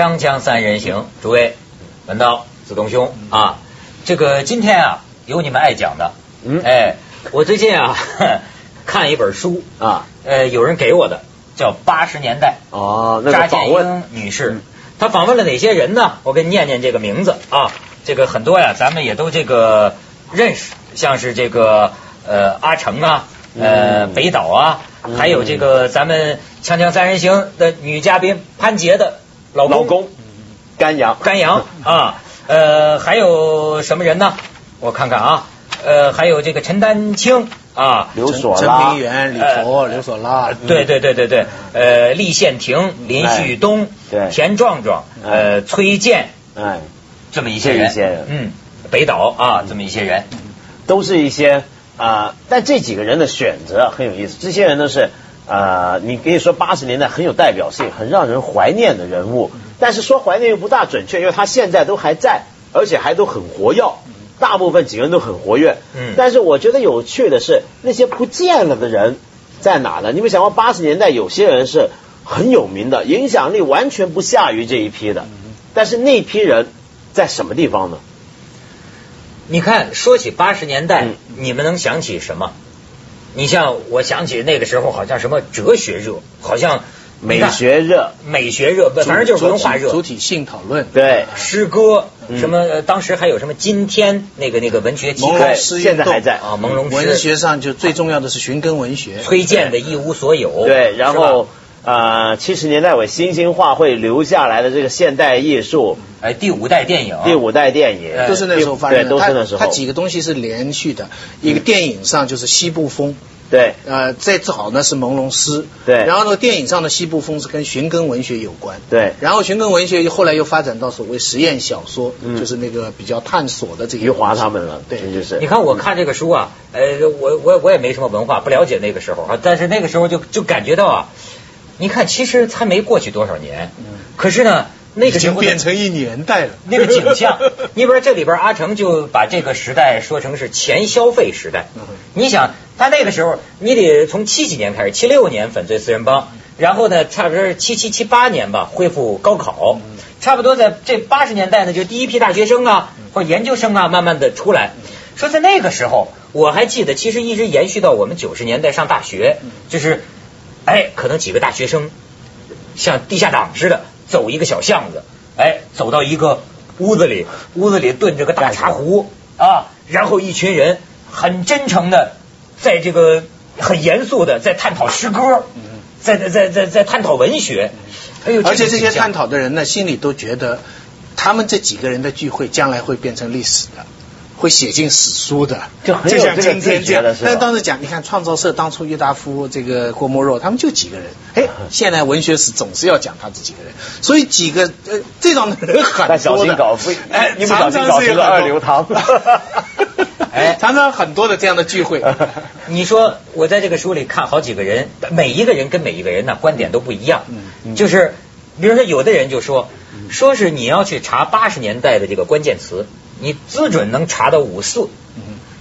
锵锵三人行，诸位，文道、子东兄啊，这个今天啊，有你们爱讲的，嗯。哎，我最近啊 看一本书啊，呃，有人给我的，叫《八十年代》，哦，那扎建个访问。英女士。嗯，她访问了哪些人呢？我给你念念这个名字啊，这个很多呀，咱们也都这个认识，像是这个呃阿成啊，呃嗯。北岛啊，嗯。还有这个咱们《锵锵三人行》的女嘉宾潘杰的老公？老公。甘阳，甘阳啊，呃，还有什么人呢？我看看啊，呃，还有这个陈丹青啊，刘索拉。陈平，原、李佛、刘索拉，对对对对对，呃，厉宪庭、林旭东、对。田壮壮、呃，崔健哎，这么一些人，这一些人。嗯，北岛啊，这么一些人，都是一些啊、但这几个人的选择很有意思。这些人都是啊、你可以说八十年代很有代表性、很让人怀念的人物，但是说怀念又不大准确，因为他现在都还在，而且还都很活跃。大部分几个人都很活跃，嗯但是我觉得有趣的是那些不见了的人在哪呢？你们想过八十年代有些人是很有名的，影响力完全不下于这一批的，但是那批人在什么地方呢？你看，说起八十年代嗯，你们能想起什么？你像我想起那个时候，好像什么哲学热，好像美学热，美学热，反正就是文化热，主体性讨论，对，诗歌，嗯。什么呃当时还有什么今天那个那个文学期朦刊现在还在。啊，朦胧诗。文学上就最重要的是寻根文学，崔健的一无所有，对，然后呃，七十年代尾新兴画会留下来的这个现代艺术，哎第五代电影，第五代电影，哎都是那时候发生对，的。都是那时候。它它几个东西是连续的，一个电影上就是西部风。对。呃，再早呢是朦胧诗，对。然后呢，电影上的西部风是跟寻根文学有关，对。然后寻根文学后来又发展到所谓实验小说，嗯。就是那个比较探索的这个余华他们了，对就是。你看我看这个书啊，呃，我我我也没什么文化，不了解那个时候啊，但是那个时候就就感觉到啊，你看其实才没过去多少年，可是呢，那已经个时候变成一年代了。那个景象，你比如说这里边阿成就把这个时代说成是前消费时代。嗯你想他那个时候，你得从七几年开始，七六年粉碎四人帮，然后呢，差不多是七七七八年吧，恢复高考，差不多在这八十年代呢，就第一批大学生啊或者研究生啊，慢慢的出来。说在那个时候，我还记得，其实一直延续到我们九十年代上大学，就是，哎，可能几个大学生像地下党似的走一个小巷子，哎，走到一个屋子里，屋子里炖着个大茶壶啊，然后一群人很真诚的在这个很严肃的在探讨诗歌，在在在在在探讨文学，哎呦，而且这些探讨。讨的人呢，心里都觉得，他们这几个人的聚会将来会变成历史的。会写进史书的，就很有像这个今天这样自觉的。是但当时讲，你看创造社当初郁达夫、这个郭沫若，他们就几个人。哎，现在文学史总是要讲他这几个人，所以几个呃这种人很多的。小心搞不 哎，一不小心搞成个二流堂 哎常常很多的这样的聚会。你说我在这个书里看好几个人，每一个人跟每一个人呢观点都不一样。嗯就是比如说有的人就说，说是你要去查八十年代的这个关键词，你只准能查到五四。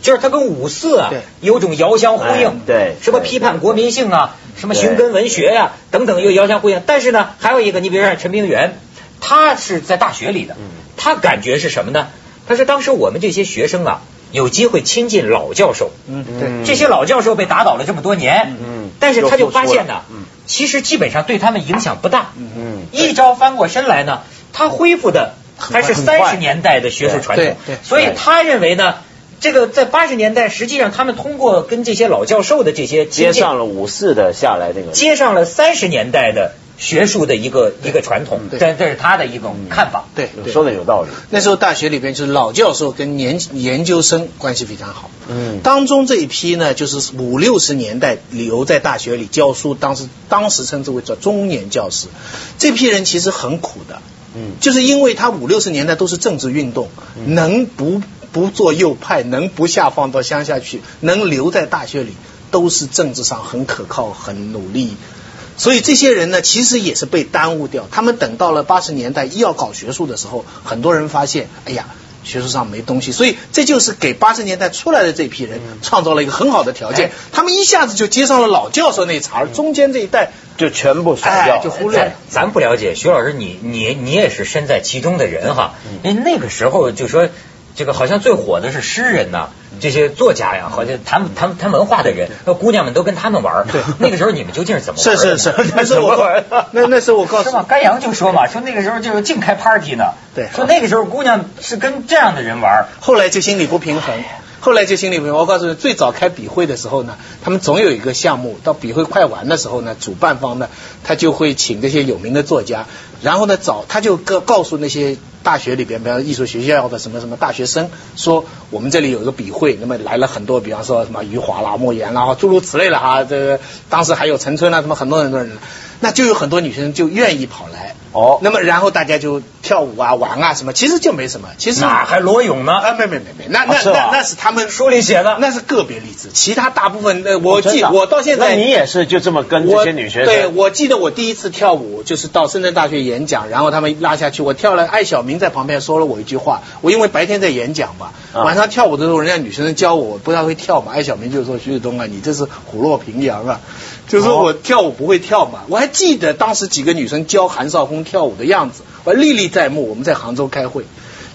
就是它跟五四啊有种遥相呼应，哎对什么批判国民性啊，什么寻根文学呀、等等，又遥相呼应。但是呢，还有一个，你比如说像陈平原，他是在大学里的，嗯。他感觉是什么呢？他说当时我们这些学生啊，有机会亲近老教授，嗯，嗯。对，这些老教授被打倒了这么多年，嗯。但是他就发现呢其实基本上对他们影响不大。嗯。一朝翻过身来呢，他恢复的还是三十年代的学术传统所以他认为呢，这个在八十年代，实际上他们通过跟这些老教授的这些接上了五四的下来这个，接上了三十年代的学术的一个一个传统，对这这是他的一种看法。对对说的有道理。那时候大学里边就是老教授跟年研究生关系非常好。嗯当中这一批呢，就是五六十年代留在大学里教书，当时当时称之为叫中年教师。这批人其实很苦的，嗯就是因为他五六十年代都是政治运动，能不不做右派，能不下放到乡下去，能留在大学里，都是政治上很可靠、很努力。所以这些人呢，其实也是被耽误掉。他们等到了八十年代一要搞学术的时候，很多人发现，哎呀，学术上没东西，所以这就是给八十年代出来的这批人创造了一个很好的条件。哎，他们一下子就接上了老教授那茬儿，中间这一代就全部甩哎掉，就忽略。了咱咱不了解，徐老师，你你你也是身在其中的人哈。因为那个时候就说，这个好像最火的是诗人呐，这些作家呀，好像谈谈谈文化的人，那姑娘们都跟他们玩儿。对，那个时候你们究竟是怎么玩是？是是，那时候我告那那时候我告诉是吗？甘阳就说嘛，说那个时候就是净开 party 呢。对说那个时候姑娘是跟这样的人玩儿。后来就心里不平衡，后来就心里明白。我告诉你，最早开笔会的时候呢，他们总有一个项目，到笔会快完的时候呢，主办方呢，他就会请这些有名的作家，然后呢找他就告告诉那些大学里边，比方说艺术学校的什么什么大学生，说我们这里有一个笔会，那么来了很多，比方说什么余华啦、莫言啦，诸如此类的哈，这个当时还有陈春啦，什么很多很多人，那就有很多女生就愿意跑来。哦那么然后大家就跳舞啊、玩啊什么，其实就没什么，其实哪还裸泳呢？啊，没没没没，那那那那是他们书里写的那是个别例子，其他大部分呃，我记我到现在那你也是就这么跟这些女学生？对，我记得我第一次跳舞就是到深圳大学演讲，然后他们拉下去，我跳了，艾小明在旁边说了我一句话，我因为白天在演讲嘛，啊。晚上跳舞的时候，人家女学生教我，我不太会跳嘛，艾小明就说徐子东啊，你这是虎落平阳啊，就是说我跳舞不会跳嘛，我还记得当时几个女生教韩少峰跳舞的样子，我历历在目，我们在杭州开会，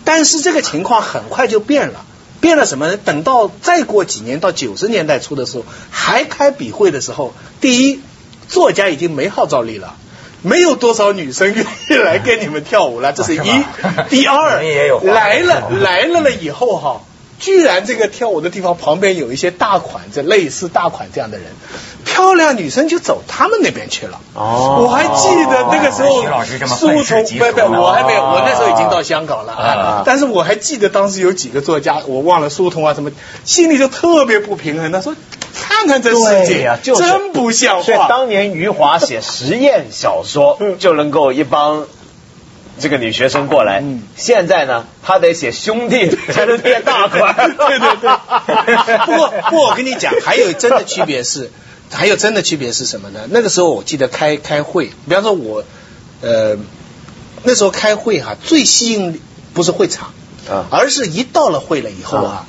但是这个情况很快就变了。变了什么呢？等到再过几年，到九十年代初的时候，还开笔会的时候，第一，作家已经没号召力了。没有多少女生愿意来跟你们跳舞了，这是一 是。第二，来了来了了以后哈，居然这个跳舞的地方旁边有一些大款，这类似大款这样的人，漂亮女生就走他们那边去了。哦我还记得那个时候，苏童，不不，我还没有，我那时候已经到香港了啊啊。但是我还记得当时有几个作家，我忘了苏童啊什么，心里就特别不平衡。他说：“看看这世界呀就是真不像所以话。”当年余华写实验小说嗯就能够一帮这个女学生过来，嗯现在呢，她得写兄弟 才能变大款。对对对。不过不过我跟你讲，还有真的区别是，还有真的区别是什么呢？那个时候我记得开开会，比方说我呃那时候开会哈、最吸引不是会场，啊而是一到了会了以后啊，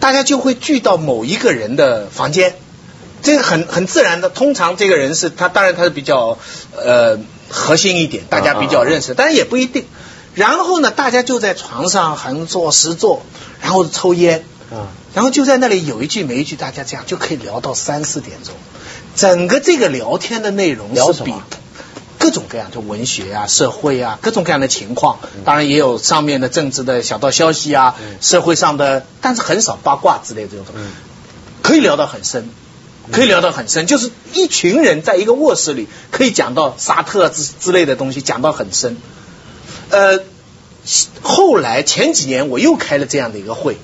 大家就会聚到某一个人的房间。这个很很自然的，通常这个人是他，当然他是比较呃核心一点，大家比较认识，但是也不一定。然后呢，大家就在床上横坐实坐，然后抽烟，啊然后就在那里有一句没一句，大家这样就可以聊到三四点钟。整个这个聊天的内容是比各种各样，就文学啊、社会啊，各种各样的情况。当然也有上面的政治的小道消息啊，社会上的，但是很少八卦之类的这种，可以聊到很深。可以聊到很深，就是一群人在一个卧室里，可以讲到沙特之之类的东西，讲到很深。呃，后来前几年我又开了这样的一个会，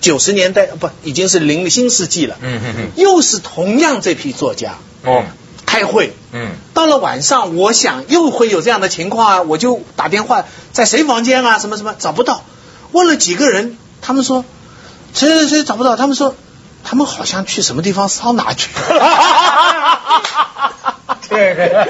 九十年代不已经是零新世纪了，嗯嗯嗯。又是同样这批作家哦，开会，嗯，到了晚上，我想又会有这样的情况啊，我就打电话在谁房间啊，什么什么找不到，问了几个人，他们说谁谁谁找不到，他们说他们好像去什么地方桑拿去了这个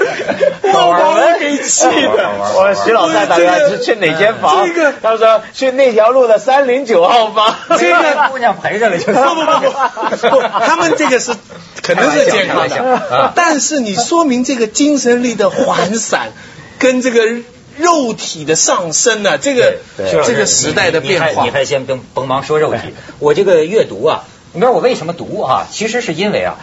我儿我给气的。我徐老太打电话是去哪间房？这个他们说去那条路的三零九号房。这个 姑娘陪着了，就不不不 不，他们这个是可能是健康的，但是你说明这个精神力的涣散跟这个肉体的上升呢、这个这个时代的你你变化。还你，还先甭甭忙说肉体，我这个阅读啊，你知道我为什么读啊？其实是因为啊，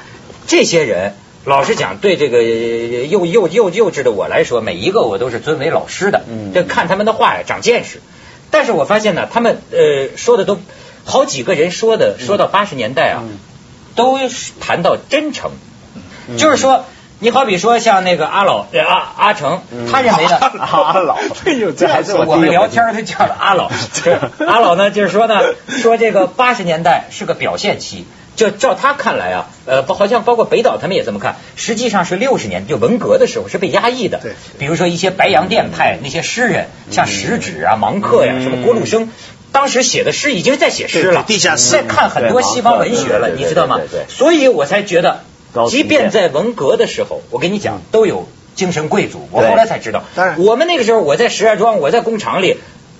这些人。老实讲，对这个幼幼幼幼稚的我来说，每一个我都是尊为老师的。嗯这看他们的话呀，长见识。但是我发现呢，他们呃说的都好几个人说的，说到八十年代啊，嗯都谈到真诚，就是说，你好比说像那个阿老呃阿阿成，他认为呢，阿老，这还是我我们聊天儿都叫他阿老。阿老呢，就是说呢，说这个八十年代是个表现期。就照他看来啊，呃，不好像包括北岛他们也这么看，实际上是六十年就文革的时候是被压抑的。对比如说一些白洋淀派那些诗人，像石指啊、芒克呀、嗯什么郭路生，当时写的诗已经在写诗了，地下诗在看很多西方文学了，你知道吗对？所以我才觉得高，即便在文革的时候，我跟你讲都有精神贵族。我后来才知道，当然我们那个时候我在石家庄，我在工厂里。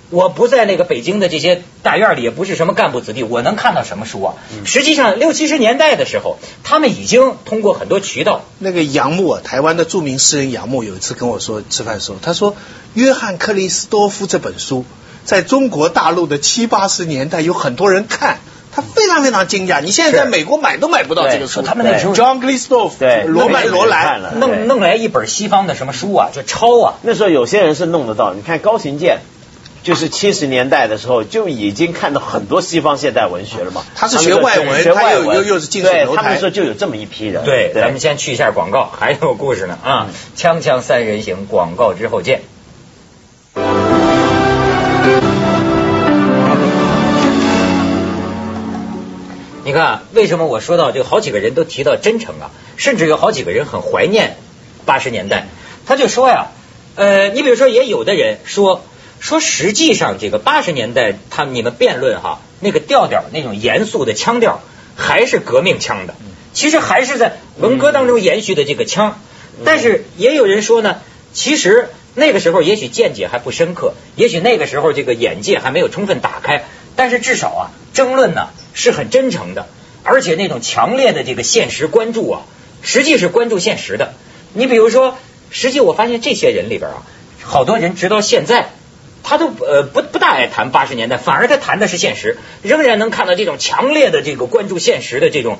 我不在那个北京的这些大院里，也不是什么干部子弟，我能看到什么书啊？实际上六七十年代的时候，他们已经通过很多渠道。那个杨牧啊，台湾的著名诗人杨牧有一次跟我说吃饭的时候，他说约翰克里斯多夫这本书在中国大陆的七八十年代有很多人看。他非常非常惊讶，你现在在美国买都买不到这个书。他们那时候，John Glistof，对，罗曼罗兰弄弄来一本西方的什么书啊，就抄啊。那时候有些人是弄得到，你看高行健，就是七十年代的时候就已经看到很多西方现代文学了嘛。他是学外文，学外文，又又是进水楼台。他们说就有这么一批人。对，咱们先去一下广告，还有故事呢啊！锵锵三人行，广告之后见。你看，为什么我说到这个？好几个人都提到真诚啊，甚至有好几个人很怀念八十年代。他就说呀，呃，你比如说，也有的人说说，实际上这个八十年代，他你们辩论哈，那个调调，那种严肃的腔调，还是革命腔的。其实还是在文革当中延续的这个腔。但是也有人说呢，其实那个时候也许见解还不深刻，也许那个时候这个眼界还没有充分打开。但是至少啊，争论呢是很真诚的，而且那种强烈的这个现实关注啊，实际是关注现实的。你比如说，实际我发现这些人里边啊，好多人直到现在，他都呃不不大爱谈八十年代，反而他谈的是现实，仍然能看到这种强烈的这个关注现实的这种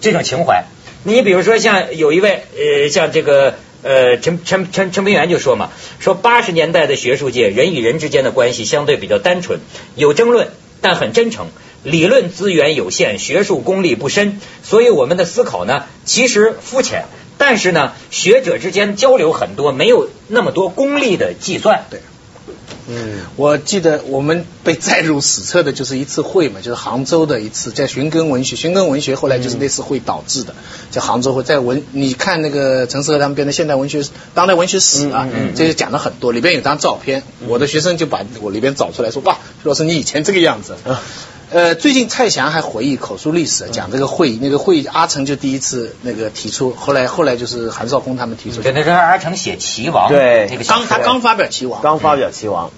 这种情怀。你比如说像有一位呃像这个呃陈陈陈陈平原就说嘛，说八十年代的学术界人与人之间的关系相对比较单纯，有争论。但很真诚，理论资源有限，学术功力不深，所以我们的思考呢，其实肤浅。但是呢，学者之间交流很多，没有那么多功利的计算。对，嗯，我记得我们被载入史册的就是一次会嘛，就是杭州的一次，在寻根文学，寻根文学后来就是那次会导致的，叫杭州会。在文，你看那个陈思和他们编的《现代文学当代文学史》啊，这就讲了很多，里边有张照片，我的学生就把我里边找出来说，哇，徐老师你以前这个样子。呃，最近蔡翔还回忆口述历史，讲这个会议，那个会议阿成就第一次那个提出，后来后来就是韩少功他们提出。对，那是阿成写齐王，对，那个刚他刚发表齐王，刚发表齐王。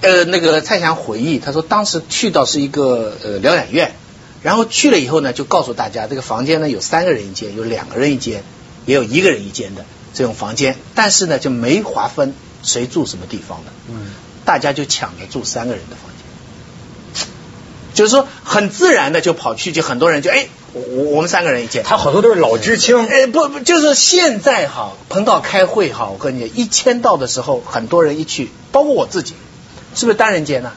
呃，那个蔡翔回忆，他说当时去到是一个呃疗养院，然后去了以后呢，就告诉大家这个房间呢有三个人一间，有两个人一间，也有一个人一间的这种房间，但是呢就没划分谁住什么地方的，嗯，大家就抢着住三个人的房。就是说，很自然的就跑去，就很多人就哎，我我们三个人一间。他好多都是老知青。哎，不不，就是现在哈，彭道开会哈，我跟你一签到的时候，很多人一去，包括我自己，是不是单人间呢？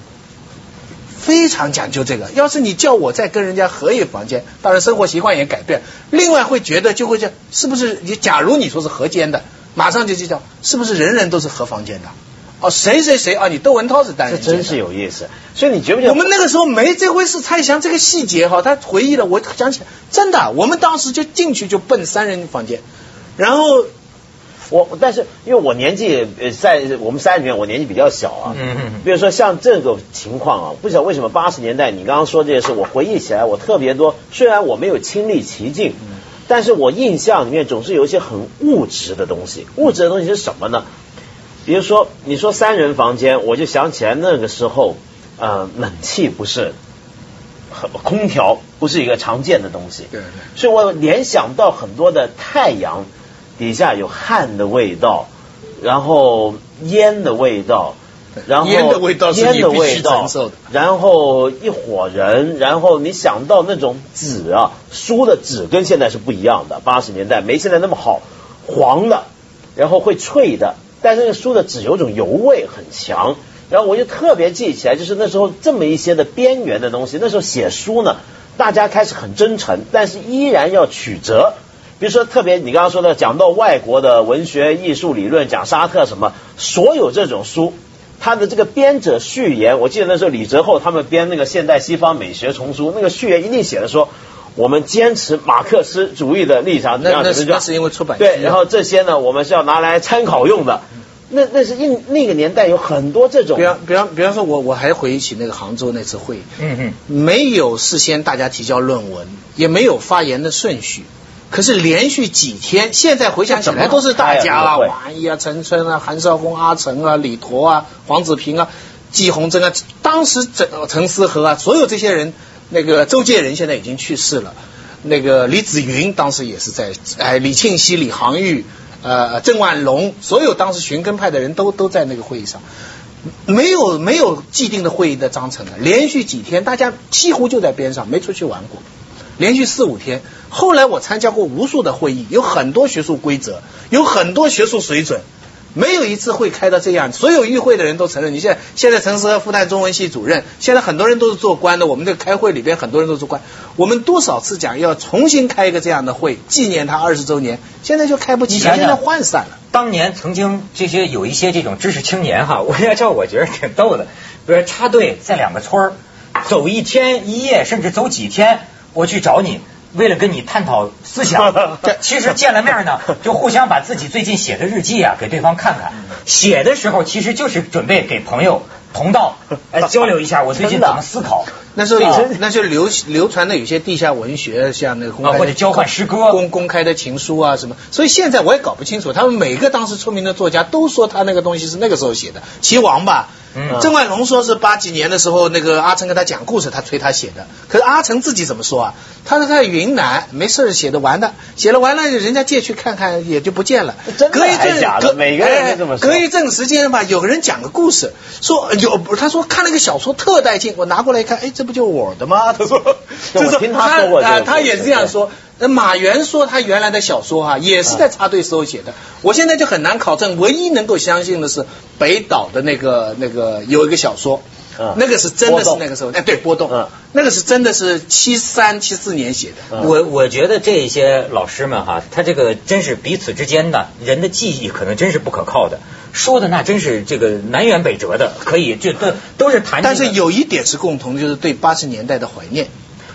非常讲究这个。要是你叫我再跟人家合一房间，当然生活习惯也改变。另外会觉得就会叫，是不是你？假如你说是合间的，马上就就叫，是不是人人都是合房间的？哦，谁谁谁啊？你窦文涛是单人这真是有意思。所以你觉不觉得？我们那个时候没这回事。蔡翔这个细节哈，他回忆了，我想起来，真的，我们当时就进去就奔三人房间，然后我，但是因为我年纪在我们三里面，我年纪比较小啊。嗯嗯。比如说像这个情况啊，不晓得为什么八十年代你刚刚说这些事，我回忆起来我特别多。虽然我没有亲历其境，但是我印象里面总是有一些很物质的东西。物质的东西是什么呢？比如说，你说三人房间，我就想起来那个时候，呃，冷气不是，空调不是一个常见的东西，对对，所以我联想到很多的太阳底下有汗的味道，然后烟的味道，然后烟的味道烟的味道，然后一伙人，然后你想到那种纸啊，书的纸跟现在是不一样的，八十年代没现在那么好，黄的，然后会脆的。但是那个书的纸有种油味很强，然后我就特别记起来，就是那时候这么一些的边缘的东西。那时候写书呢，大家开始很真诚，但是依然要曲折。比如说，特别你刚刚说的，讲到外国的文学艺术理论，讲沙特什么，所有这种书，它的这个编者序言，我记得那时候李泽厚他们编那个现代西方美学丛书，那个序言一定写的说。我们坚持马克思主义的立场，那那是那是因为出版对，然后这些呢，我们是要拿来参考用的。那那是应那个年代有很多这种，比方比方比方说，我我还回忆起那个杭州那次会，嗯嗯，没有事先大家提交论文，也没有发言的顺序，可是连续几天，现在回想起来都是大家啊，王毅啊、陈春啊、韩少功、阿成啊、李陀啊、黄子平啊。季红珍啊，当时陈陈思和啊，所有这些人，那个周介仁现在已经去世了，那个李子云当时也是在，哎，李庆熙、李航玉、呃郑万龙，所有当时寻根派的人都都在那个会议上。没有没有既定的会议的章程的，连续几天大家几乎就在边上，没出去玩过，连续四五天。后来我参加过无数的会议，有很多学术规则，有很多学术水准，没有一次会开到这样。所有与会的人都承认，你现在现在陈思和复旦中文系主任，现在很多人都是做官的。我们这开会里边很多人都是官，我们多少次讲要重新开一个这样的会，纪念他二十周年，现在就开不起，现在涣散了。当年曾经这些有一些这种知识青年哈，我要叫我觉得挺逗的，比如插队在两个村儿走一天一夜，甚至走几天，我去找你，为了跟你探讨思想。其实见了面呢，就互相把自己最近写的日记啊给对方看看。写的时候其实就是准备给朋友同道来 交流一下我最近怎么思考。那时候那时候流流传的有些地下文学，像那个公开或者交换诗歌、公公开的情书啊什么。所以现在我也搞不清楚，他们每个当时出名的作家都说他那个东西是那个时候写的。齐王吧，郑万龙说是八几年的时候，那个阿成跟他讲故事，他催他写的。可是阿成自己怎么说啊？他说在云南没事写的完的，写了完了，人家借去看看也就不见了。隔一阵隔每个人这么说。隔一阵时间吧，有个人讲个故事，说有他说看了个小说特带劲，我拿过来一看，哎这。不就我的吗？他说，就是他啊，他也是这样说。那马原说他原来的小说哈，也是在插队时候写的。我现在就很难考证，唯一能够相信的是北岛的那个那个有一个小说，那个是真的是那个时候，哎，对，波动，那个是真的是七三七四年写的。我我觉得这些老师们哈，他这个真是彼此之间的人的记忆可能真是不可靠的。说的那真是这个南辕北辙的，可以这都都是谈。但是有一点是共同的，就是对八十年代的怀念，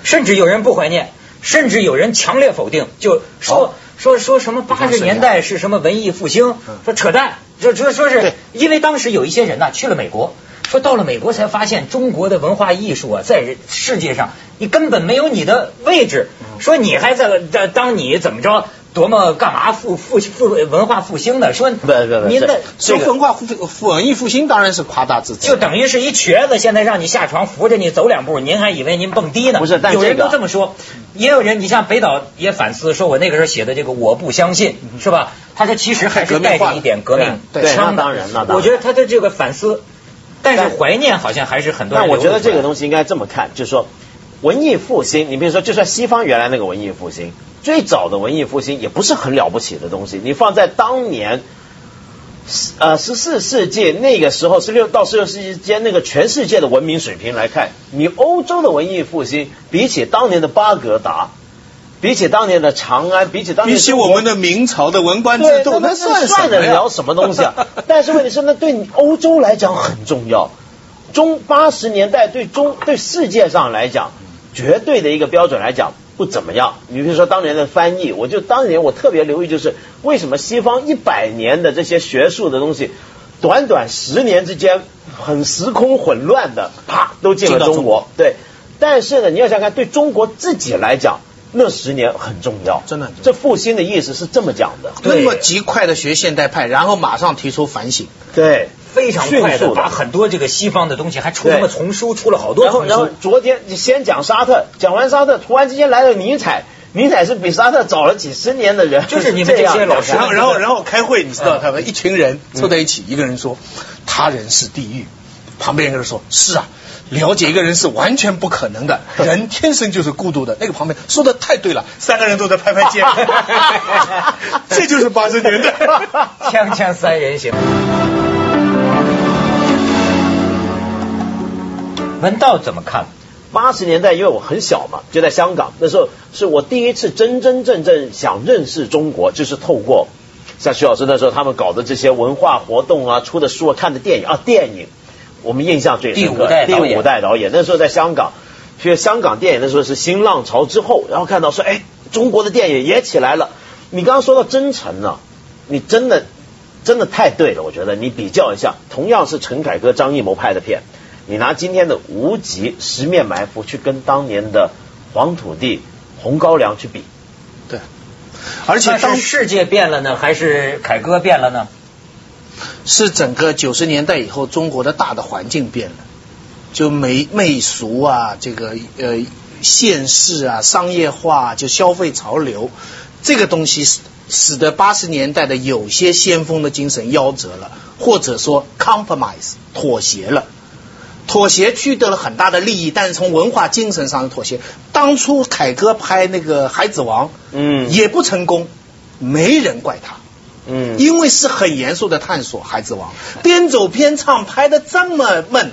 甚至有人不怀念，甚至有人强烈否定，就说说说什么八十年代是什么文艺复兴，说扯淡，就说说是因为当时有一些人呐去了美国，说到了美国才发现中国的文化艺术啊在世界上你根本没有你的位置，说你还在在当你怎么着。多么干嘛复复复文化复兴的？说不不不，您的说文化复复文艺复兴当然是夸大自己就等于是一瘸子，现在让你下床扶着你走两步，您还以为您蹦迪呢？不是，有人都这么说，也有人，你像北岛也反思，说我那个时候写的这个我不相信，是吧？他说其实还是带着一点革命腔当然了，我觉得他的这个反思，但是怀念好像还是很多。但我觉得这个东西应该这么看，就是说文艺复兴，你比如说，就算西方原来那个文艺复兴。最早的文艺复兴也不是很了不起的东西，你放在当年，呃十四世纪那个时候，十六到十六世纪间那个全世界的文明水平来看，你欧洲的文艺复兴比起当年的巴格达，比起当年的长安，比起当年比起我们的明朝的文官制度，那算算得了什么东西啊？但是问题是，那对欧洲来讲很重要。中八十年代对中对世界上来讲，绝对的一个标准来讲。不怎么样，你比如说当年的翻译，我就当年我特别留意，就是为什么西方一百年的这些学术的东西，短短十年之间很时空混乱的，啪都进了中国。对，但是呢，你要想看对中国自己来讲，那十年很重要，真的。这复兴的意思是这么讲的，那么极快的学现代派，然后马上提出反省，对。非常快的把很多这个西方的东西还出什么丛书，出了好多然后，然后昨天你先讲沙特，讲完沙特，突然之间来了尼采，尼采是比沙特早了几十年的人，就是你们这些老师。然后，然后，然后开会，你知道他们一群人凑在一起，一个人说他人是地狱，旁边一个人说是啊，了解一个人是完全不可能的，人天生就是孤独的。那个旁边说的太对了，三个人都在拍拍肩，这就是八十年代，锵锵三人行。文道怎么看？八十年代，因为我很小嘛，就在香港，那时候是我第一次真真正正想认识中国，就是透过像徐老师那时候他们搞的这些文化活动啊，出的书啊，看的电影啊，电影我们印象最深刻。第五代导演，那时候在香港，其实香港电影那时候是新浪潮之后，然后看到说，哎，中国的电影也起来了。你刚刚说到真诚呢，你真的真的太对了，我觉得你比较一下，同样是陈凯歌、张艺谋拍的片。你拿今天的《无极》《十面埋伏》去跟当年的《黄土地》《红高粱》去比，对，而且当世界变了呢，还是凯歌变了呢？是整个九十年代以后中国的大的环境变了，就媚媚俗啊，这个呃现世啊，商业化就消费潮流，这个东西使使得八十年代的有些先锋的精神夭折了，或者说 compromise 妥协了。妥协取得了很大的利益，但是从文化精神上的妥协。当初凯歌拍那个《孩子王》，嗯也不成功，没人怪他。嗯，因为是很严肃的探索，《孩子王》边走边唱，拍的这么闷，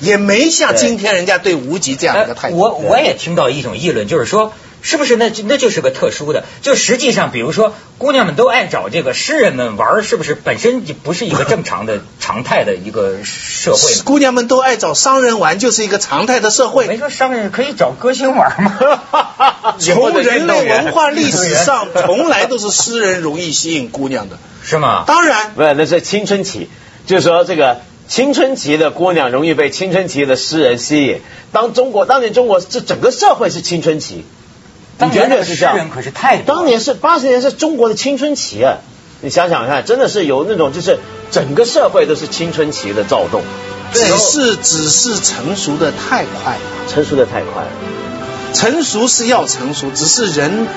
也没像今天人家对无极这样一个态度。哎我我也听到一种议论，就是说，是不是那那就是个特殊的？就实际上，比如说，姑娘们都爱找这个诗人们玩，是不是本身就不是一个正常的 常态的一个社会？姑娘们都爱找商人玩，就是一个常态的社会没会。说商人可以找歌星玩吗？从人类文化历史上，从来都是诗人容易吸引姑娘的。是吗？当然，不是，那是青春期，就是说这个青春期的姑娘容易被青春期的诗人吸引。当中国当年中国这整个社会是青春期，当你觉年的诗得是这样？人可是太多当年是八十年是中国的青春期啊！你想想看，真的是有那种就是整个社会都是青春期的躁动，只是只是成熟的太快了。成熟的太快了。成熟是要成熟，只是人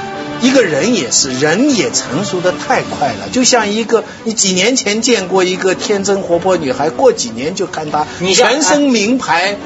一个人也是，人也成熟的太快了。就像一个你几年前见过一个天真活泼女孩，过几年就看她你全身名牌，